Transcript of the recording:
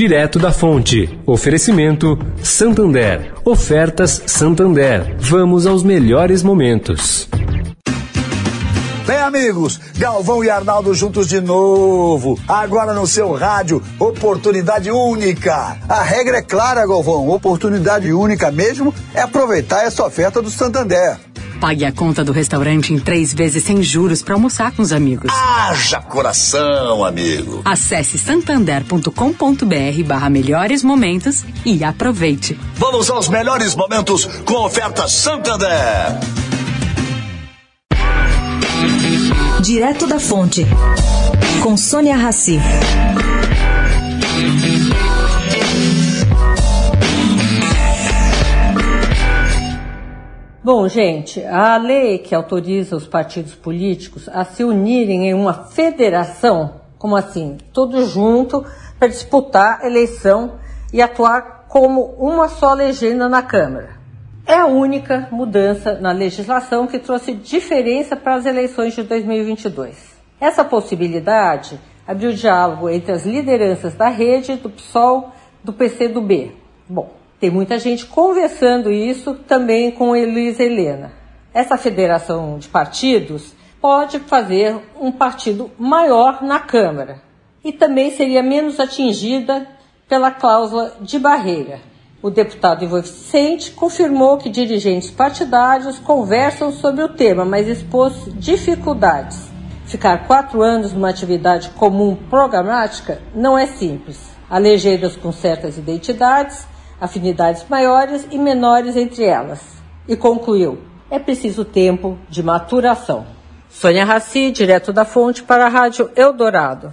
direto da fonte. Oferecimento Santander. Ofertas Santander. Vamos aos melhores momentos. Bem, amigos, Galvão e Arnaldo juntos de novo. Agora no seu rádio, oportunidade única. A regra é clara, Galvão. Oportunidade única mesmo é aproveitar essa oferta do Santander. Pague a conta do restaurante em três vezes sem juros para almoçar com os amigos. Haja coração, amigo. Acesse santander.com.br barra melhores momentos e aproveite. Vamos aos melhores momentos com oferta Santander. Direto da Fonte, com Sônia Rassi. Bom, gente, a lei que autoriza os partidos políticos a se unirem em uma federação, como assim, todos juntos, para disputar a eleição e atuar como uma só legenda na Câmara. É a única mudança na legislação que trouxe diferença para as eleições de 2022. Essa possibilidade abriu diálogo entre as lideranças da rede, do PSOL, do PCdoB. Bom, tem muita gente conversando isso também com Elisa Helena. Essa federação de partidos pode fazer um partido maior na Câmara e também seria menos atingida pela cláusula de barreira. O deputado Ivo Vicente confirmou que dirigentes partidários conversam sobre o tema, mas expôs dificuldades. Ficar quatro anos numa atividade comum programática não é simples. Há legendas com certas identidades afinidades maiores e menores entre elas. E concluiu: é preciso tempo de maturação. Sônia Raci, direto da fonte para a Rádio Eldorado.